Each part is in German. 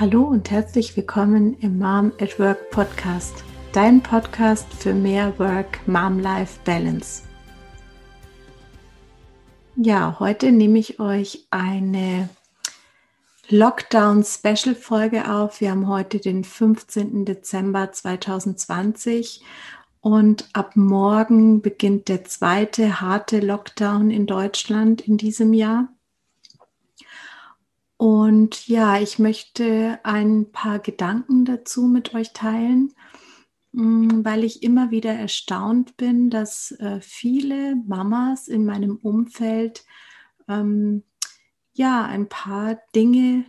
Hallo und herzlich willkommen im Mom at Work Podcast, dein Podcast für mehr Work-Mom-Life-Balance. Ja, heute nehme ich euch eine Lockdown-Special-Folge auf. Wir haben heute den 15. Dezember 2020 und ab morgen beginnt der zweite harte Lockdown in Deutschland in diesem Jahr. Und ja, ich möchte ein paar Gedanken dazu mit euch teilen, mm, weil ich immer wieder erstaunt bin, dass äh, viele Mamas in meinem Umfeld ähm, ja ein paar Dinge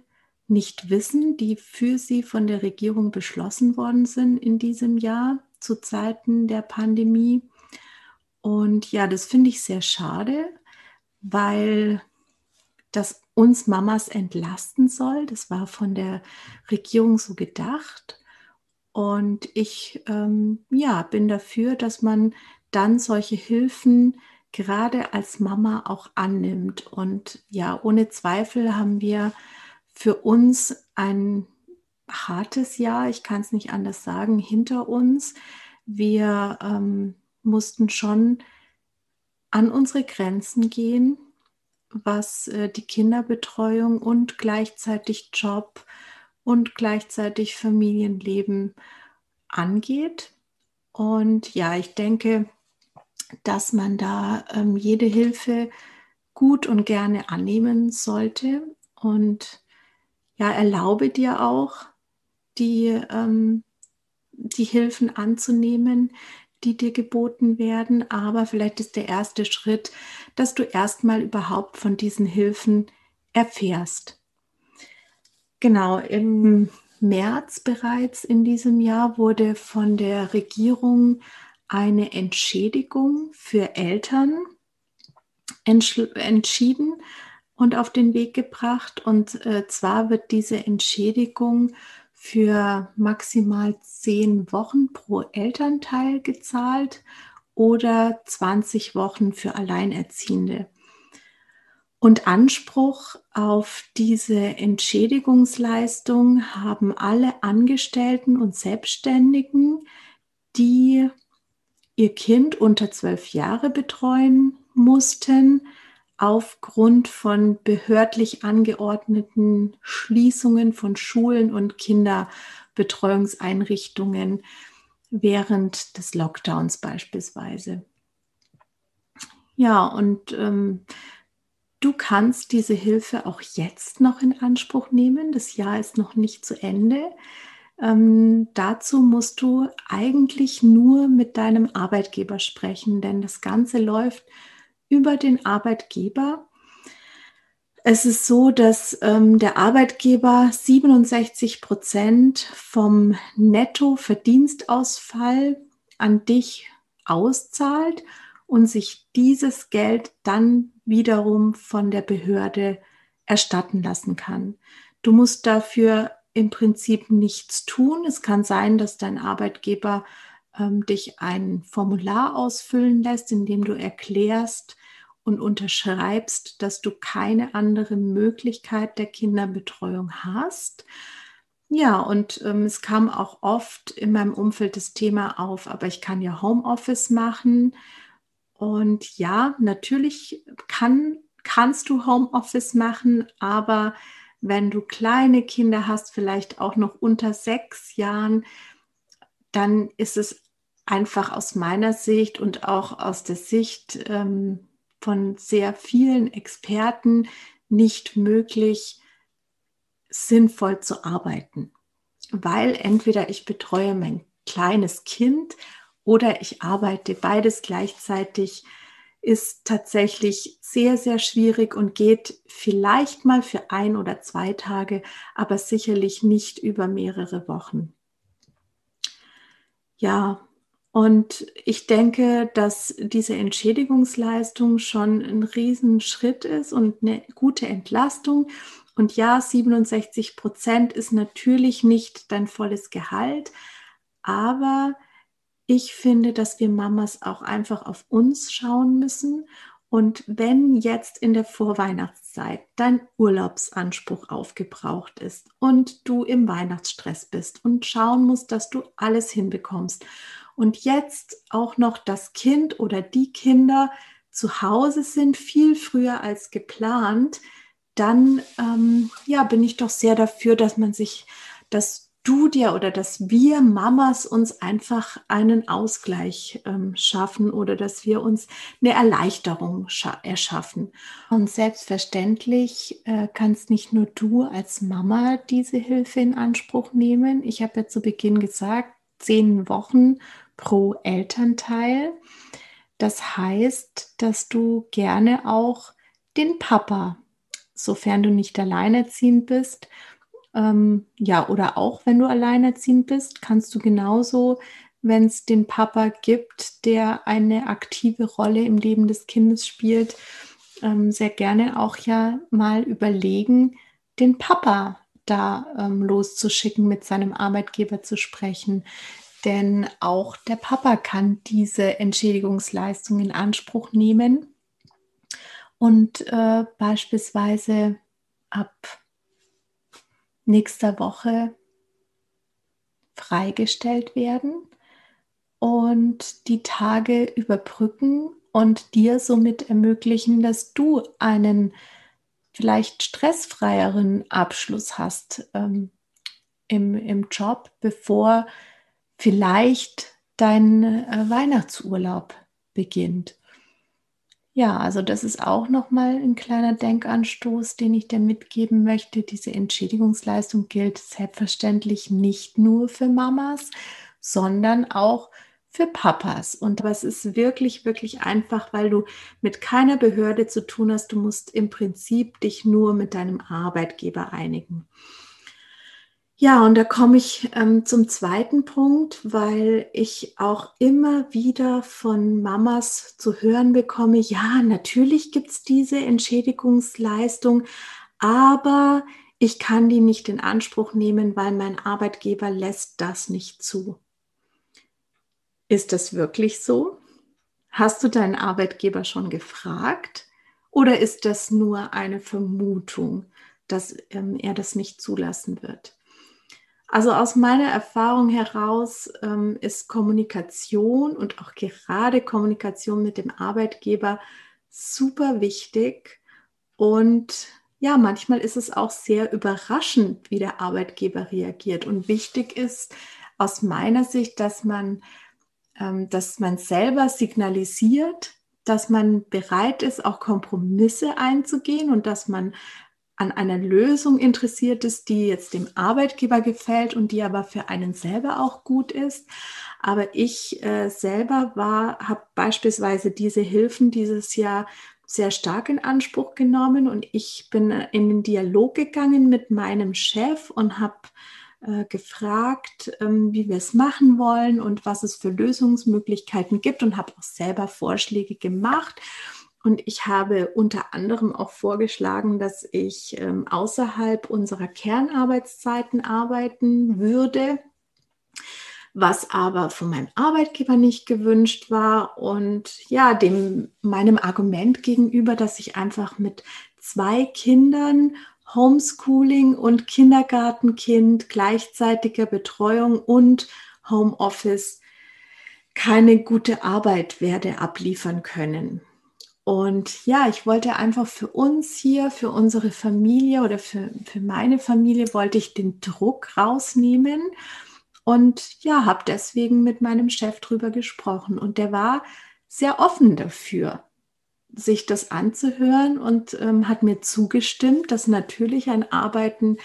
nicht wissen, die für sie von der Regierung beschlossen worden sind in diesem Jahr zu Zeiten der Pandemie. Und ja, das finde ich sehr schade, weil das uns Mamas entlasten soll. Das war von der Regierung so gedacht. Und ich ähm, ja, bin dafür, dass man dann solche Hilfen gerade als Mama auch annimmt. Und ja, ohne Zweifel haben wir für uns ein hartes Jahr, ich kann es nicht anders sagen, hinter uns. Wir ähm, mussten schon an unsere Grenzen gehen was äh, die Kinderbetreuung und gleichzeitig Job und gleichzeitig Familienleben angeht. Und ja, ich denke, dass man da ähm, jede Hilfe gut und gerne annehmen sollte. Und ja, erlaube dir auch, die, ähm, die Hilfen anzunehmen, die dir geboten werden. Aber vielleicht ist der erste Schritt, dass du erstmal überhaupt von diesen Hilfen erfährst. Genau, im März bereits in diesem Jahr wurde von der Regierung eine Entschädigung für Eltern entschieden und auf den Weg gebracht. Und äh, zwar wird diese Entschädigung für maximal zehn Wochen pro Elternteil gezahlt oder 20 Wochen für Alleinerziehende. Und Anspruch auf diese Entschädigungsleistung haben alle Angestellten und Selbstständigen, die ihr Kind unter zwölf Jahre betreuen mussten, aufgrund von behördlich angeordneten Schließungen von Schulen und Kinderbetreuungseinrichtungen während des Lockdowns beispielsweise. Ja, und ähm, du kannst diese Hilfe auch jetzt noch in Anspruch nehmen. Das Jahr ist noch nicht zu Ende. Ähm, dazu musst du eigentlich nur mit deinem Arbeitgeber sprechen, denn das Ganze läuft über den Arbeitgeber. Es ist so, dass ähm, der Arbeitgeber 67 Prozent vom Nettoverdienstausfall an dich auszahlt und sich dieses Geld dann wiederum von der Behörde erstatten lassen kann. Du musst dafür im Prinzip nichts tun. Es kann sein, dass dein Arbeitgeber ähm, dich ein Formular ausfüllen lässt, in dem du erklärst, und unterschreibst, dass du keine andere Möglichkeit der Kinderbetreuung hast. Ja, und ähm, es kam auch oft in meinem Umfeld das Thema auf, aber ich kann ja Homeoffice machen. Und ja, natürlich kann, kannst du Homeoffice machen, aber wenn du kleine Kinder hast, vielleicht auch noch unter sechs Jahren, dann ist es einfach aus meiner Sicht und auch aus der Sicht ähm, von sehr vielen Experten nicht möglich, sinnvoll zu arbeiten. Weil entweder ich betreue mein kleines Kind oder ich arbeite beides gleichzeitig, ist tatsächlich sehr, sehr schwierig und geht vielleicht mal für ein oder zwei Tage, aber sicherlich nicht über mehrere Wochen. Ja, und ich denke, dass diese Entschädigungsleistung schon ein Riesenschritt ist und eine gute Entlastung. Und ja, 67 Prozent ist natürlich nicht dein volles Gehalt, aber ich finde, dass wir Mamas auch einfach auf uns schauen müssen Und wenn jetzt in der Vorweihnachtszeit dein Urlaubsanspruch aufgebraucht ist und du im Weihnachtsstress bist und schauen musst, dass du alles hinbekommst und jetzt auch noch das Kind oder die Kinder zu Hause sind, viel früher als geplant, dann ähm, ja, bin ich doch sehr dafür, dass man sich, dass du dir oder dass wir Mamas uns einfach einen Ausgleich ähm, schaffen oder dass wir uns eine Erleichterung erschaffen. Und selbstverständlich äh, kannst nicht nur du als Mama diese Hilfe in Anspruch nehmen. Ich habe ja zu Beginn gesagt, zehn Wochen pro Elternteil. Das heißt, dass du gerne auch den Papa, sofern du nicht alleinerziehend bist, ähm, ja, oder auch wenn du alleinerziehend bist, kannst du genauso, wenn es den Papa gibt, der eine aktive Rolle im Leben des Kindes spielt, ähm, sehr gerne auch ja mal überlegen, den Papa da ähm, loszuschicken, mit seinem Arbeitgeber zu sprechen. Denn auch der Papa kann diese Entschädigungsleistung in Anspruch nehmen. Und äh, beispielsweise ab nächster Woche freigestellt werden und die Tage überbrücken und dir somit ermöglichen, dass du einen vielleicht stressfreieren Abschluss hast ähm, im, im Job, bevor vielleicht dein äh, Weihnachtsurlaub beginnt. Ja, also das ist auch nochmal ein kleiner Denkanstoß, den ich dir mitgeben möchte. Diese Entschädigungsleistung gilt selbstverständlich nicht nur für Mamas, sondern auch für Papas. Und was ist wirklich, wirklich einfach, weil du mit keiner Behörde zu tun hast. Du musst im Prinzip dich nur mit deinem Arbeitgeber einigen. Ja, und da komme ich ähm, zum zweiten Punkt, weil ich auch immer wieder von Mamas zu hören bekomme, ja, natürlich gibt es diese Entschädigungsleistung, aber ich kann die nicht in Anspruch nehmen, weil mein Arbeitgeber lässt das nicht zu. Ist das wirklich so? Hast du deinen Arbeitgeber schon gefragt? Oder ist das nur eine Vermutung, dass ähm, er das nicht zulassen wird? Also aus meiner Erfahrung heraus ähm, ist Kommunikation und auch gerade Kommunikation mit dem Arbeitgeber super wichtig. Und ja, manchmal ist es auch sehr überraschend, wie der Arbeitgeber reagiert. Und wichtig ist aus meiner Sicht, dass man, ähm, dass man selber signalisiert, dass man bereit ist, auch Kompromisse einzugehen und dass man an einer Lösung interessiert ist, die jetzt dem Arbeitgeber gefällt und die aber für einen selber auch gut ist. Aber ich äh, selber war, habe beispielsweise diese Hilfen dieses Jahr sehr stark in Anspruch genommen und ich bin in den Dialog gegangen mit meinem Chef und habe äh, gefragt, ähm, wie wir es machen wollen und was es für Lösungsmöglichkeiten gibt und habe auch selber Vorschläge gemacht. Und ich habe unter anderem auch vorgeschlagen, dass ich ähm, außerhalb unserer Kernarbeitszeiten arbeiten würde, was aber von meinem Arbeitgeber nicht gewünscht war. Und ja, dem meinem Argument gegenüber, dass ich einfach mit zwei Kindern Homeschooling und Kindergartenkind, gleichzeitiger Betreuung und Homeoffice keine gute Arbeit werde abliefern können. Und ja, ich wollte einfach für uns hier, für unsere Familie oder für, für meine Familie, wollte ich den Druck rausnehmen und ja, habe deswegen mit meinem Chef drüber gesprochen. Und der war sehr offen dafür, sich das anzuhören und ähm, hat mir zugestimmt, dass natürlich ein Arbeiten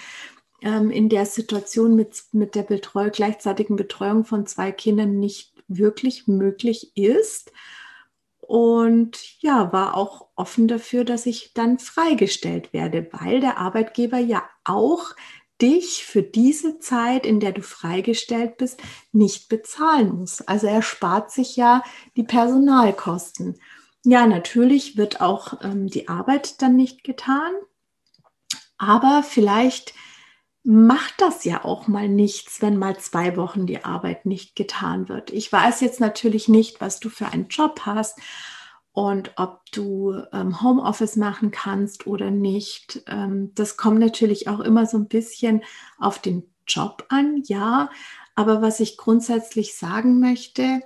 ähm, in der Situation mit, mit der Betreu gleichzeitigen Betreuung von zwei Kindern nicht wirklich möglich ist und ja, war auch offen dafür, dass ich dann freigestellt werde, weil der Arbeitgeber ja auch dich für diese Zeit, in der du freigestellt bist, nicht bezahlen muss. Also er spart sich ja die Personalkosten. Ja, natürlich wird auch ähm, die Arbeit dann nicht getan, aber vielleicht macht das ja auch mal nichts, wenn mal zwei Wochen die Arbeit nicht getan wird. Ich weiß jetzt natürlich nicht, was du für einen Job hast und ob du ähm, Homeoffice machen kannst oder nicht. Ähm, das kommt natürlich auch immer so ein bisschen auf den Job an, ja. Aber was ich grundsätzlich sagen möchte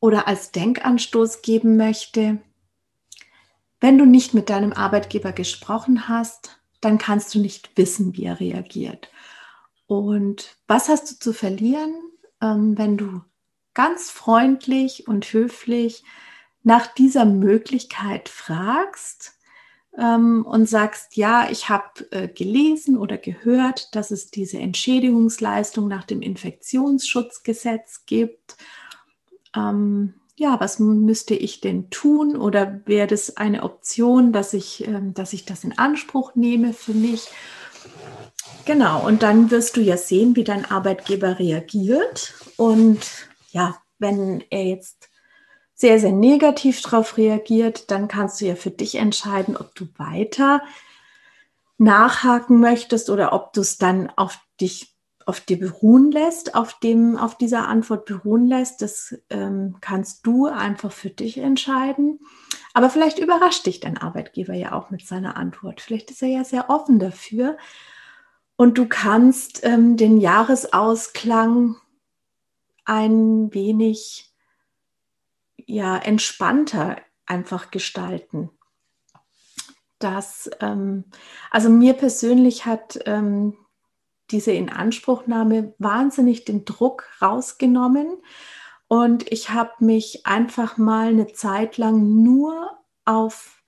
oder als Denkanstoß geben möchte, wenn du nicht mit deinem Arbeitgeber gesprochen hast, dann kannst du nicht wissen, wie er reagiert. Und was hast du zu verlieren, ähm, wenn du ganz freundlich und höflich nach dieser Möglichkeit fragst ähm, und sagst, ja, ich habe äh, gelesen oder gehört, dass es diese Entschädigungsleistung nach dem Infektionsschutzgesetz gibt. Ähm, ja, was müsste ich denn tun? Oder wäre das eine Option, dass ich, äh, dass ich das in Anspruch nehme für mich? Genau, und dann wirst du ja sehen, wie dein Arbeitgeber reagiert. Und ja, wenn er jetzt sehr, sehr negativ darauf reagiert, dann kannst du ja für dich entscheiden, ob du weiter nachhaken möchtest oder ob du es dann auf dich, auf dir beruhen lässt, auf dem, auf dieser Antwort beruhen lässt. Das ähm, kannst du einfach für dich entscheiden. Aber vielleicht überrascht dich dein Arbeitgeber ja auch mit seiner Antwort. Vielleicht ist er ja sehr offen dafür. Und du kannst ähm, den Jahresausklang ein wenig ja, entspannter einfach gestalten. Das, ähm, also mir persönlich hat ähm, diese Inanspruchnahme wahnsinnig den Druck rausgenommen. Und ich habe mich einfach mal eine Zeit lang nur auf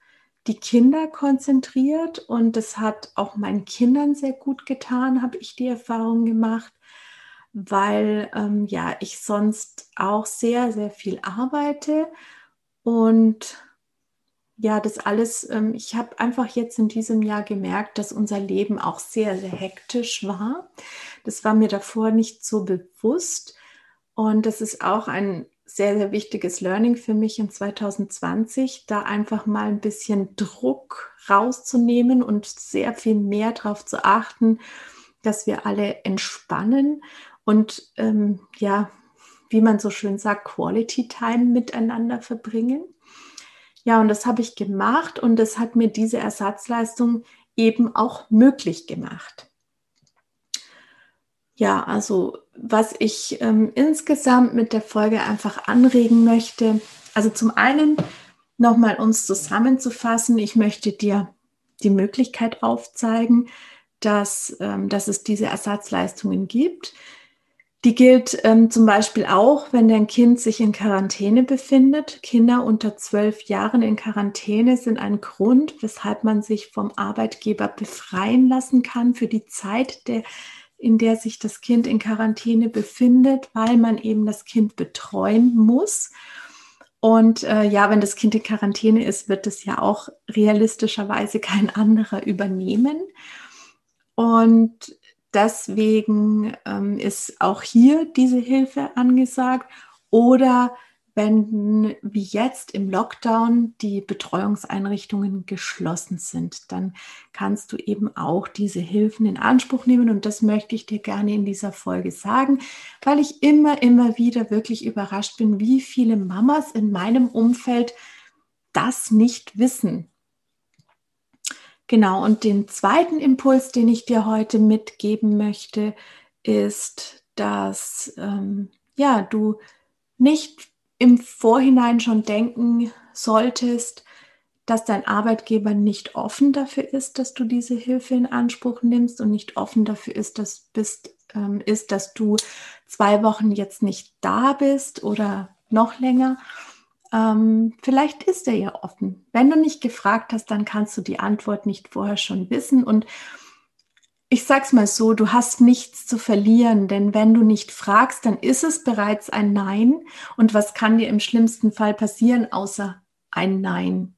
die Kinder konzentriert. Und das hat auch meinen Kindern sehr gut getan, habe ich die Erfahrung gemacht weil ähm, ja ich sonst auch sehr, sehr viel arbeite. Und ja, das alles, ähm, ich habe einfach jetzt in diesem Jahr gemerkt, dass unser Leben auch sehr, sehr hektisch war. Das war mir davor nicht so bewusst und das ist auch ein sehr, sehr wichtiges Learning für mich in 2020, da einfach mal ein bisschen Druck rauszunehmen und sehr viel mehr darauf zu achten, dass wir alle entspannen und ähm, ja, wie man so schön sagt, Quality Time miteinander verbringen. Ja, und das habe ich gemacht und das hat mir diese Ersatzleistung eben auch möglich gemacht. Ja, also was ich ähm, insgesamt mit der Folge einfach anregen möchte, also zum einen nochmal uns zusammenzufassen, ich möchte dir die Möglichkeit aufzeigen, dass, ähm, dass es diese Ersatzleistungen gibt. Die gilt ähm, zum Beispiel auch, wenn dein Kind sich in Quarantäne befindet. Kinder unter zwölf Jahren in Quarantäne sind ein Grund, weshalb man sich vom Arbeitgeber befreien lassen kann für die Zeit, der, in der sich das Kind in Quarantäne befindet, weil man eben das Kind betreuen muss. Und äh, ja, wenn das Kind in Quarantäne ist, wird es ja auch realistischerweise kein anderer übernehmen. Und deswegen ähm, ist auch hier diese Hilfe angesagt. Oder wenn wie jetzt im Lockdown die Betreuungseinrichtungen geschlossen sind, dann kannst du eben auch diese Hilfen in Anspruch nehmen. Und das möchte ich dir gerne in dieser Folge sagen, weil ich immer, immer wieder wirklich überrascht bin, wie viele Mamas in meinem Umfeld das nicht wissen. Genau, und den zweiten Impuls, den ich dir heute mitgeben möchte, ist, dass ähm, ja, du nicht im Vorhinein schon denken solltest, dass dein Arbeitgeber nicht offen dafür ist, dass du diese Hilfe in Anspruch nimmst und nicht offen dafür ist, dass, bist, ähm, ist, dass du zwei Wochen jetzt nicht da bist oder noch länger, ähm, vielleicht ist er ja offen. Wenn du nicht gefragt hast, dann kannst du die Antwort nicht vorher schon wissen. Und ich sag's mal so, du hast nichts zu verlieren, denn wenn du nicht fragst, dann ist es bereits ein Nein. Und was kann dir im schlimmsten Fall passieren, außer ein Nein?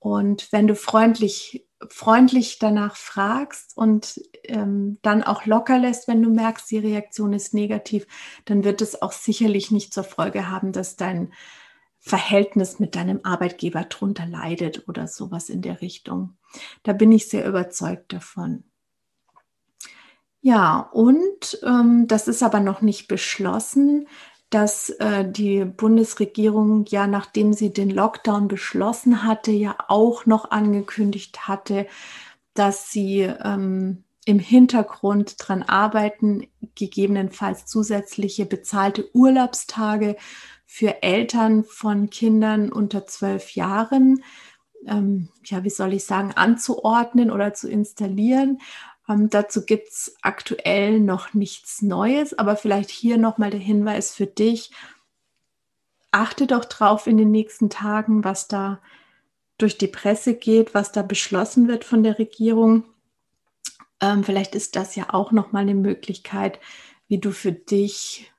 Und wenn du freundlich, freundlich danach fragst und ähm, dann auch locker lässt, wenn du merkst, die Reaktion ist negativ, dann wird es auch sicherlich nicht zur Folge haben, dass dein Verhältnis mit deinem Arbeitgeber drunter leidet oder sowas in der Richtung. Da bin ich sehr überzeugt davon. Ja, und ähm, das ist aber noch nicht beschlossen. dass äh, die Bundesregierung ja, nachdem sie den Lockdown beschlossen hatte, ja auch noch angekündigt hatte, dass sie ähm, im Hintergrund dran arbeiten, gegebenenfalls zusätzliche bezahlte Urlaubstage für Eltern von Kindern unter zwölf Jahren, ähm, ja, wie soll ich sagen, anzuordnen oder zu installieren. Ähm, dazu gibt es aktuell noch nichts Neues, aber vielleicht hier nochmal der Hinweis für dich. Achte doch drauf in den nächsten Tagen, was da durch die Presse geht, was da beschlossen wird von der Regierung. Ähm, vielleicht ist das ja auch nochmal eine Möglichkeit, wie du für dich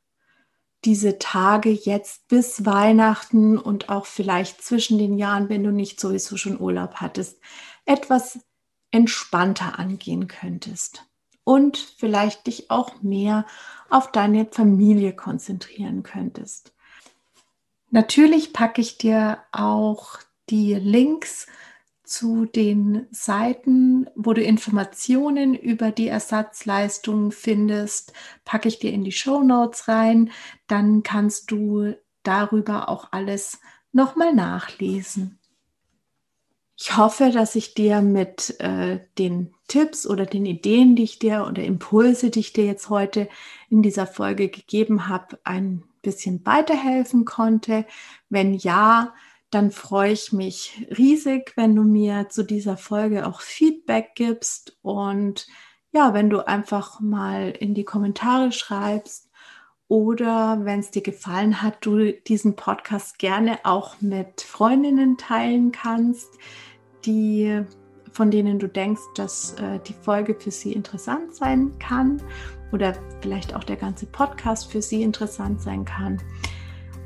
diese Tage jetzt bis Weihnachten und auch vielleicht zwischen den Jahren, wenn du nicht sowieso schon Urlaub hattest, etwas entspannter angehen könntest und vielleicht dich auch mehr auf deine Familie konzentrieren könntest. Natürlich packe ich dir auch die Links zu den Seiten, wo du Informationen über die Ersatzleistungen findest, packe ich dir in die Show Notes rein. Dann kannst du darüber auch alles nochmal nachlesen. Ich hoffe, dass ich dir mit äh, den Tipps oder den Ideen, die ich dir oder Impulse, die ich dir jetzt heute in dieser Folge gegeben habe, ein bisschen weiterhelfen konnte. Wenn ja, dann freue ich mich riesig, wenn du mir zu dieser Folge auch Feedback gibst und ja, wenn du einfach mal in die Kommentare schreibst oder wenn es dir gefallen hat, du diesen Podcast gerne auch mit Freundinnen teilen kannst, die von denen du denkst, dass äh, die Folge für sie interessant sein kann oder vielleicht auch der ganze Podcast für sie interessant sein kann.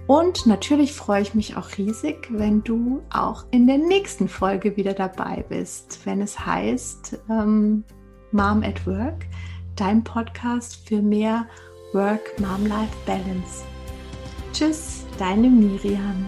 Und natürlich freue ich mich auch riesig, wenn du auch in der nächsten Folge wieder dabei bist, wenn es heißt ähm, Mom at Work, dein Podcast für mehr Work-Mom-Life-Balance. Tschüss, deine Miriam.